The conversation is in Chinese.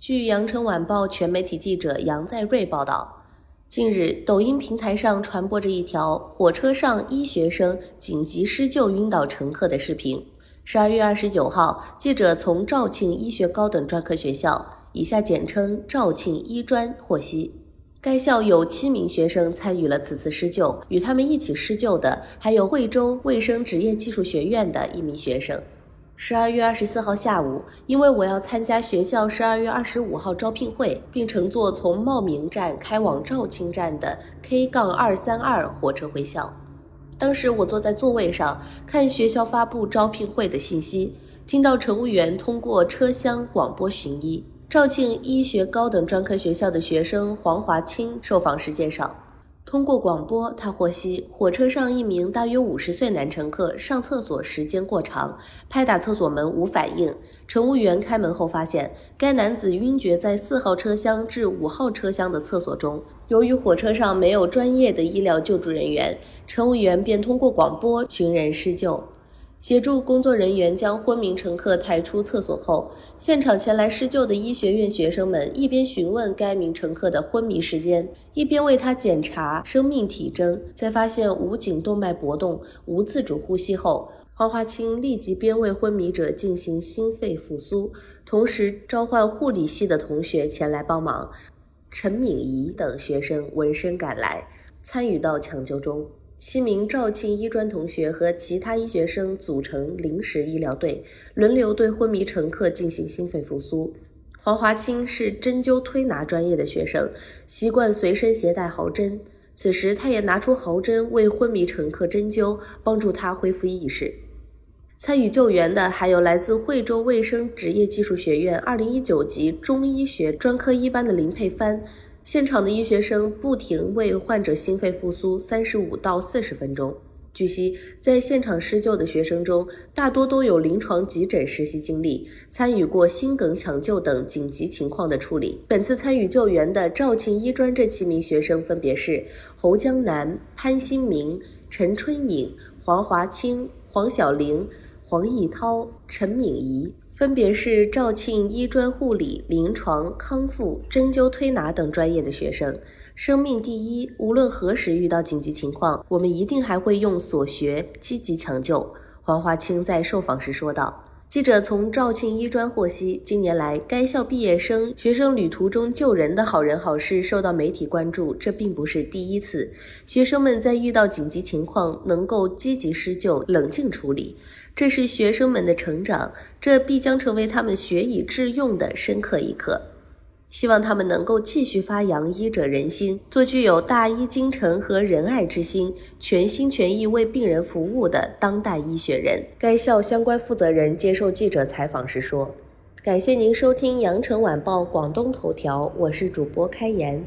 据羊城晚报全媒体记者杨在瑞报道，近日，抖音平台上传播着一条火车上医学生紧急施救晕倒乘客的视频。十二月二十九号，记者从肇庆医学高等专科学校（以下简称肇庆医专）获悉，该校有七名学生参与了此次施救，与他们一起施救的还有惠州卫生职业技术学院的一名学生。十二月二十四号下午，因为我要参加学校十二月二十五号招聘会，并乘坐从茂名站开往肇庆站的 K 杠二三二火车回校。当时我坐在座位上看学校发布招聘会的信息，听到乘务员通过车厢广播寻医。肇庆医学高等专科学校的学生黄华清受访时介绍。通过广播，他获悉火车上一名大约五十岁男乘客上厕所时间过长，拍打厕所门无反应。乘务员开门后发现该男子晕厥在四号车厢至五号车厢的厕所中。由于火车上没有专业的医疗救助人员，乘务员便通过广播寻人施救。协助工作人员将昏迷乘客抬出厕所后，现场前来施救的医学院学生们一边询问该名乘客的昏迷时间，一边为他检查生命体征。在发现无颈动脉搏动、无自主呼吸后，黄华清立即边为昏迷者进行心肺复苏，同时召唤护理系的同学前来帮忙。陈敏仪等学生闻声赶来，参与到抢救中。七名肇庆医专同学和其他医学生组成临时医疗队，轮流对昏迷乘客进行心肺复苏。黄华清是针灸推拿专业的学生，习惯随身携带毫针。此时，他也拿出毫针为昏迷乘客针灸，帮助他恢复意识。参与救援的还有来自惠州卫生职业技术学院二零一九级中医学专科一班的林佩帆。现场的医学生不停为患者心肺复苏三十五到四十分钟。据悉，在现场施救的学生中，大多都有临床急诊实习经历，参与过心梗抢救等紧急情况的处理。本次参与救援的肇庆医专这七名学生分别是侯江南、潘新明、陈春颖、黄华清、黄晓玲、黄义涛、陈敏仪。分别是肇庆医专护理、临床、康复、针灸推拿等专业的学生。生命第一，无论何时遇到紧急情况，我们一定还会用所学积极抢救。黄华清在受访时说道。记者从肇庆医专获悉，近年来该校毕业生学生旅途中救人的好人好事受到媒体关注，这并不是第一次。学生们在遇到紧急情况能够积极施救、冷静处理，这是学生们的成长，这必将成为他们学以致用的深刻一课。希望他们能够继续发扬医者仁心，做具有大医精诚和仁爱之心、全心全意为病人服务的当代医学人。该校相关负责人接受记者采访时说：“感谢您收听羊城晚报广东头条，我是主播开言。”